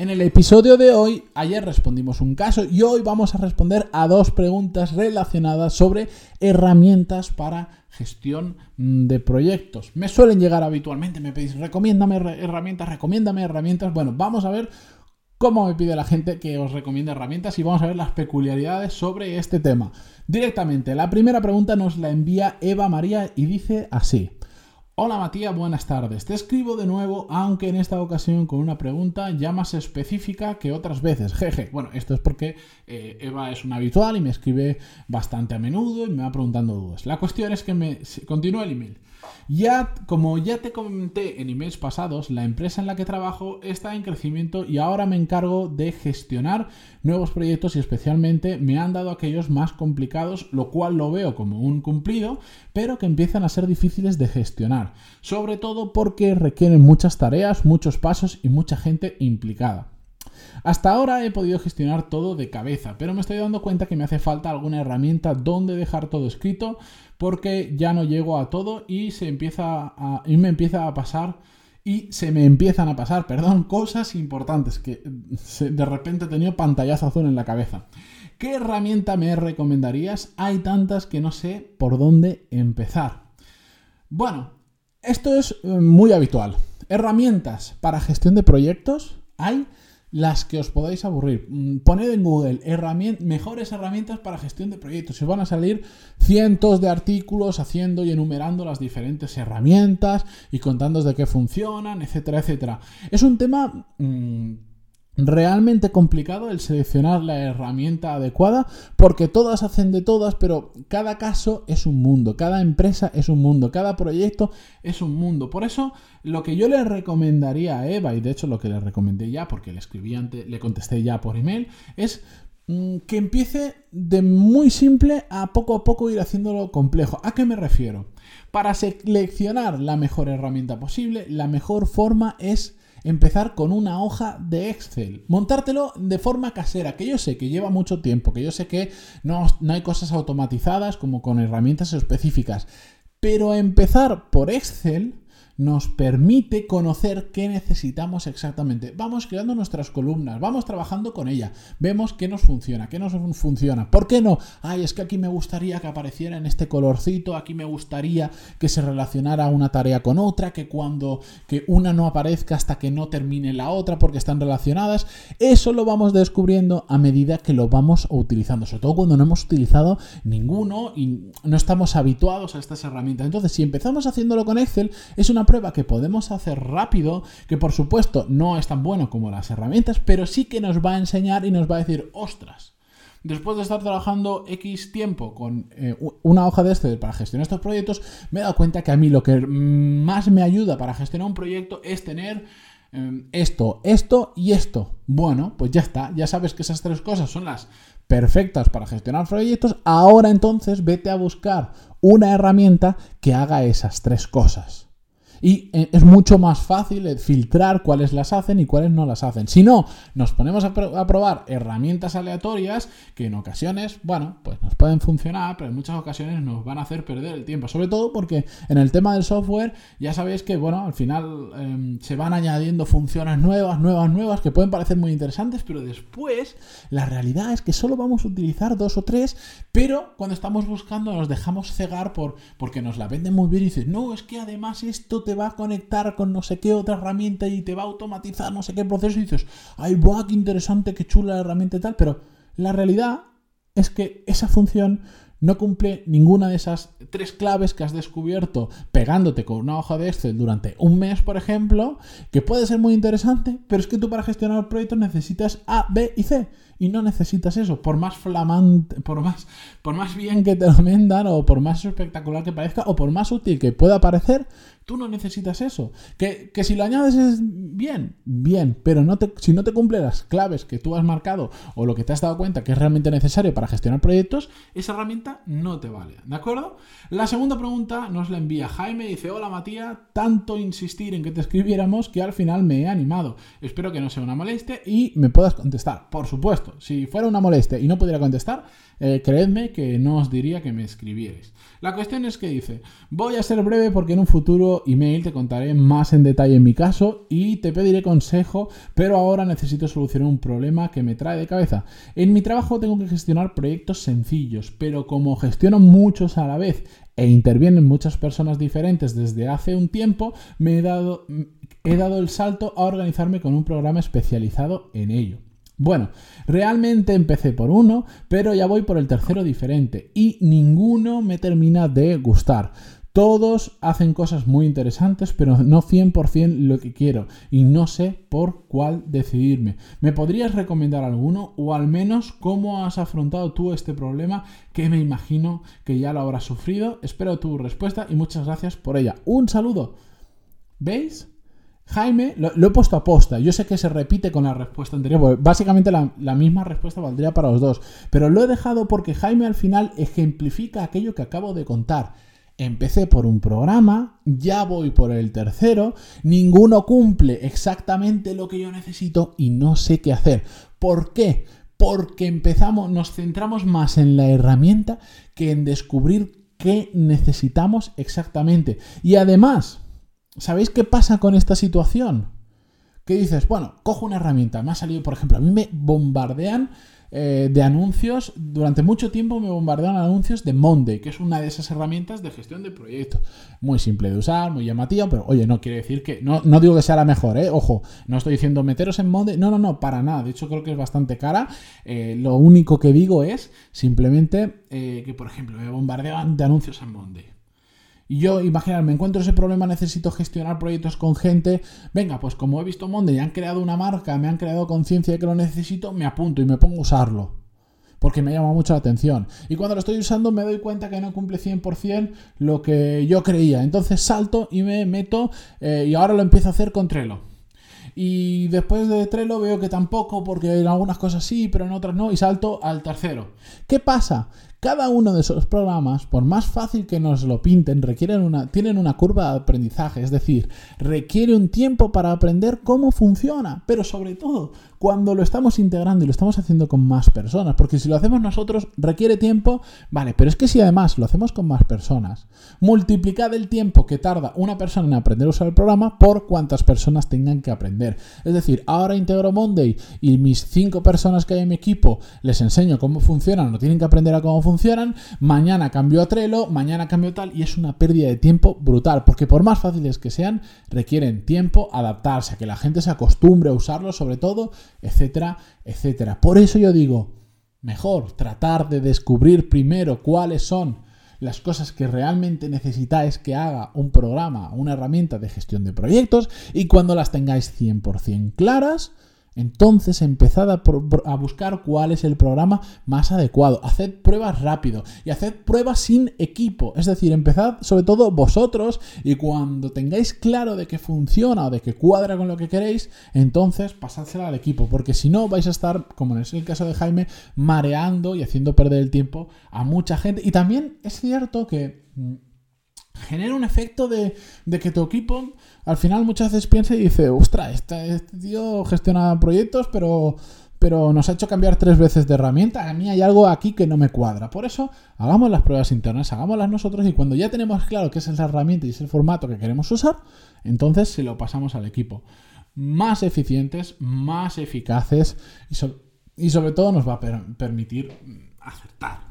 En el episodio de hoy, ayer respondimos un caso y hoy vamos a responder a dos preguntas relacionadas sobre herramientas para gestión de proyectos. Me suelen llegar habitualmente, me pedís, recomiéndame herramientas, recomiéndame herramientas. Bueno, vamos a ver cómo me pide la gente que os recomiende herramientas y vamos a ver las peculiaridades sobre este tema. Directamente, la primera pregunta nos la envía Eva María y dice así. Hola Matías, buenas tardes. Te escribo de nuevo, aunque en esta ocasión con una pregunta ya más específica que otras veces. Jeje. Bueno, esto es porque eh, Eva es una habitual y me escribe bastante a menudo y me va preguntando dudas. La cuestión es que me continúa el email. Ya, como ya te comenté en emails pasados, la empresa en la que trabajo está en crecimiento y ahora me encargo de gestionar nuevos proyectos y especialmente me han dado aquellos más complicados, lo cual lo veo como un cumplido, pero que empiezan a ser difíciles de gestionar, sobre todo porque requieren muchas tareas, muchos pasos y mucha gente implicada. Hasta ahora he podido gestionar todo de cabeza, pero me estoy dando cuenta que me hace falta alguna herramienta donde dejar todo escrito porque ya no llego a todo y se empieza y me empieza a pasar y se me empiezan a pasar, perdón, cosas importantes que de repente he tenido pantallazo azul en la cabeza. ¿Qué herramienta me recomendarías? Hay tantas que no sé por dónde empezar. Bueno, esto es eh, muy habitual. Herramientas para gestión de proyectos hay las que os podáis aburrir. Mm, poned en Google mejores herramientas para gestión de proyectos. Y van a salir cientos de artículos haciendo y enumerando las diferentes herramientas y contándoos de qué funcionan, etcétera, etcétera. Es un tema... Mm, realmente complicado el seleccionar la herramienta adecuada porque todas hacen de todas, pero cada caso es un mundo, cada empresa es un mundo, cada proyecto es un mundo. Por eso lo que yo le recomendaría a Eva, y de hecho lo que le recomendé ya, porque le escribí antes, le contesté ya por email, es mm, que empiece de muy simple a poco a poco ir haciéndolo complejo. ¿A qué me refiero? Para seleccionar la mejor herramienta posible, la mejor forma es empezar con una hoja de Excel. Montártelo de forma casera, que yo sé que lleva mucho tiempo, que yo sé que no, no hay cosas automatizadas como con herramientas específicas. Pero empezar por Excel nos permite conocer qué necesitamos exactamente. Vamos creando nuestras columnas, vamos trabajando con ella, vemos qué nos funciona, qué nos funciona. ¿Por qué no? Ay, es que aquí me gustaría que apareciera en este colorcito, aquí me gustaría que se relacionara una tarea con otra, que cuando que una no aparezca hasta que no termine la otra porque están relacionadas. Eso lo vamos descubriendo a medida que lo vamos utilizando, sobre todo cuando no hemos utilizado ninguno y no estamos habituados a estas herramientas. Entonces, si empezamos haciéndolo con Excel, es una prueba que podemos hacer rápido, que por supuesto no es tan bueno como las herramientas, pero sí que nos va a enseñar y nos va a decir, ostras, después de estar trabajando X tiempo con eh, una hoja de Excel para gestionar estos proyectos, me he dado cuenta que a mí lo que más me ayuda para gestionar un proyecto es tener em, esto, esto y esto. Bueno, pues ya está, ya sabes que esas tres cosas son las perfectas para gestionar proyectos. Ahora entonces vete a buscar una herramienta que haga esas tres cosas. Y eh, es mucho más fácil filtrar cuáles las hacen y cuáles no las hacen. Si no, nos ponemos a, probar herramientas aleatorias que en ocasiones, bueno, pues nos pueden funcionar, pero en muchas ocasiones nos van a hacer perder el tiempo. Sobre todo porque en el tema del software ya sabéis que, bueno, al final em, se van añadiendo funciones nuevas, nuevas, nuevas, que pueden parecer muy interesantes, pero después la realidad es que solo vamos a utilizar dos o tres, pero cuando estamos buscando nos dejamos cegar por, porque nos la venden muy bien y dicen, no, es que además esto te te va a conectar con no sé qué otra herramienta y te va a automatizar no sé qué proceso y dices, ay, buah, qué interesante, qué chula la herramienta y tal, pero la realidad es que esa función no cumple ninguna de esas tres claves que has descubierto pegándote con una hoja de Excel durante un mes, por ejemplo, que puede ser muy interesante, pero es que tú para gestionar proyectos necesitas A, B y C. Y no necesitas eso, por más flamante, por más, por más bien que te lo vendan, o por más espectacular que parezca, o por más útil que pueda parecer, Tú no necesitas eso. Que, si lo añades es bien, bien, pero no te, si no te cumple las claves que tú has marcado o lo que te has dado cuenta que es realmente necesario para gestionar proyectos, esa herramienta no te vale. ¿De acuerdo? La segunda pregunta nos la envía Jaime. Dice, hola Matías, tanto insistir en que te escribiéramos que al final me he animado. Espero que no sea una molestia y me puedas contestar. Por supuesto, si fuera una molestia y no pudiera contestar, eh, creedme que no os diría que me escribierais. La cuestión es que dice, voy a ser breve porque en un futuro email te contaré más en detalle en mi caso y te pediré consejo, pero ahora necesito solucionar un problema que me trae de cabeza. En mi trabajo tengo que gestionar proyectos sencillos, pero como gestiono muchos a la vez e intervienen muchas personas diferentes desde hace un tiempo, me he dado, he dado el salto a organizarme con un programa especializado en ello. Bueno, realmente empecé por uno, pero ya voy por el tercero diferente y ninguno me termina de gustar. Todos hacen cosas muy interesantes, pero no 100% lo que quiero y no sé por cuál decidirme. ¿Me podrías recomendar alguno o al menos cómo has afrontado tú este problema que me imagino que ya lo habrás sufrido? Espero tu respuesta y muchas gracias por ella. Un saludo. ¿Veis? Jaime, lo, he puesto a posta. Yo sé que se repite con la respuesta anterior, básicamente la, la, misma respuesta valdría para los dos. Pero lo he dejado porque Jaime al final ejemplifica aquello que acabo de contar. Empecé por un programa, ya voy por el tercero, ninguno cumple exactamente lo que yo necesito y no sé qué hacer. ¿Por qué? Porque empezamos, nos centramos más en la herramienta que en descubrir qué necesitamos exactamente. Y además, ¿Sabéis qué pasa con esta situación? Que dices, bueno, cojo una herramienta, me ha salido, por ejemplo, a mí me bombardean eh, de anuncios, durante mucho tiempo me bombardean anuncios de Monday, que es una de esas herramientas de gestión de proyectos. Muy simple de usar, muy llamativa, pero oye, no quiere decir que, no, no digo que sea la mejor, ¿eh? Ojo, no estoy diciendo meteros en Monday, no, no, no, para nada, de hecho creo que es bastante cara. Eh, lo único que digo es simplemente eh, que, por ejemplo, me bombardean de anuncios en Monday. Y yo, imaginar, me encuentro ese problema, necesito gestionar proyectos con gente. Venga, pues como he visto Monday y han creado una marca, me han creado conciencia de que lo necesito, me apunto y me pongo a usarlo. Porque me llama mucho la atención. Y cuando lo estoy usando me doy cuenta que no cumple 100% lo que yo creía. Entonces salto y me meto eh, y ahora lo empiezo a hacer con Trello. Y después de Trello veo que tampoco, porque en algunas cosas sí, pero en otras no, y salto al tercero. ¿Qué pasa? Cada uno de esos programas, por más fácil que nos lo pinten, requieren una, tienen una curva de aprendizaje, es decir, requiere un tiempo para aprender cómo funciona, pero sobre todo cuando lo estamos integrando y lo estamos haciendo con más personas, porque si lo hacemos nosotros requiere tiempo, vale, pero es que si además lo hacemos con más personas, multiplicad el tiempo que tarda una persona en aprender a usar el programa por cuántas personas tengan que aprender. Es decir, ahora integro Monday y mis cinco personas que hay en mi equipo les enseño cómo funcionan, no tienen que aprender a cómo funcionan, mañana cambio a Trello, mañana cambio tal y es una pérdida de tiempo brutal, porque por más fáciles que sean, requieren tiempo adaptarse, a que la gente se acostumbre a usarlo sobre todo etcétera, etcétera. Por eso yo digo, mejor tratar de descubrir primero cuáles son las cosas que realmente necesitáis que haga un programa, una herramienta de gestión de proyectos y cuando las tengáis 100% claras, entonces empezad a, buscar cuál es el programa más adecuado. Haced pruebas rápido y haced pruebas sin equipo. Es decir, empezad sobre todo vosotros y cuando tengáis claro de que funciona o de que cuadra con lo que queréis, entonces pasádsela al equipo. Porque si no vais a estar, como es el caso de Jaime, mareando y haciendo perder el tiempo a mucha gente. Y también es cierto que mm, genera un efecto de, que tu equipo al final muchas veces piensa y dice, ostras, este, este, tío gestiona proyectos, pero, pero nos ha hecho cambiar tres veces de herramienta. A mí hay algo aquí que no me cuadra. Por eso, hagamos las pruebas internas, hagámoslas nosotros y cuando ya tenemos claro qué es esa herramienta y es el formato que queremos usar, entonces se lo pasamos al equipo. Más eficientes, más eficaces y, y sobre todo nos va a permitir acertar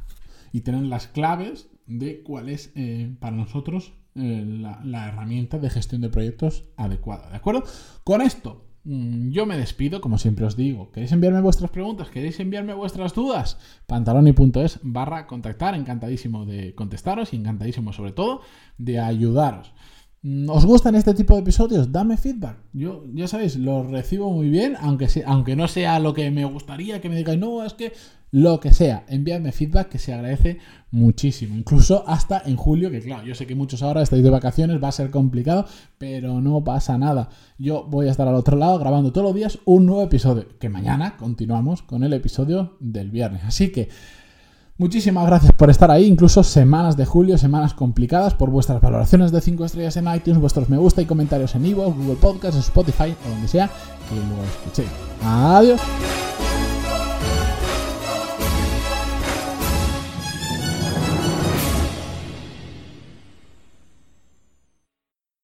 y tener las claves de cuál es eh, para nosotros eh, la, herramienta de gestión de proyectos adecuada. ¿De acuerdo? Con esto mm, yo me despido, como siempre os digo. ¿Queréis enviarme vuestras preguntas? ¿Queréis enviarme vuestras dudas? pantaloni.es barra contactar. Encantadísimo de contestaros y encantadísimo sobre todo de ayudaros. Mm, ¿Os gustan este tipo de episodios? Dame feedback. Yo, ya sabéis, lo recibo muy bien, aunque, aunque no sea lo que me gustaría que me digáis, no, es que lo que sea, envíame feedback que se agradece muchísimo. Incluso hasta en julio, que claro, yo sé que muchos ahora estáis de vacaciones, va a ser complicado, pero no pasa nada. Yo voy a estar al otro lado grabando todos los días un nuevo episodio, que mañana continuamos con el episodio del viernes. Así que... Muchísimas gracias por estar ahí, incluso semanas de julio, semanas complicadas, por vuestras valoraciones de 5 estrellas en iTunes, vuestros me gusta y comentarios en Evo, Google Podcasts, Spotify o donde sea que lo escuchéis. Adiós.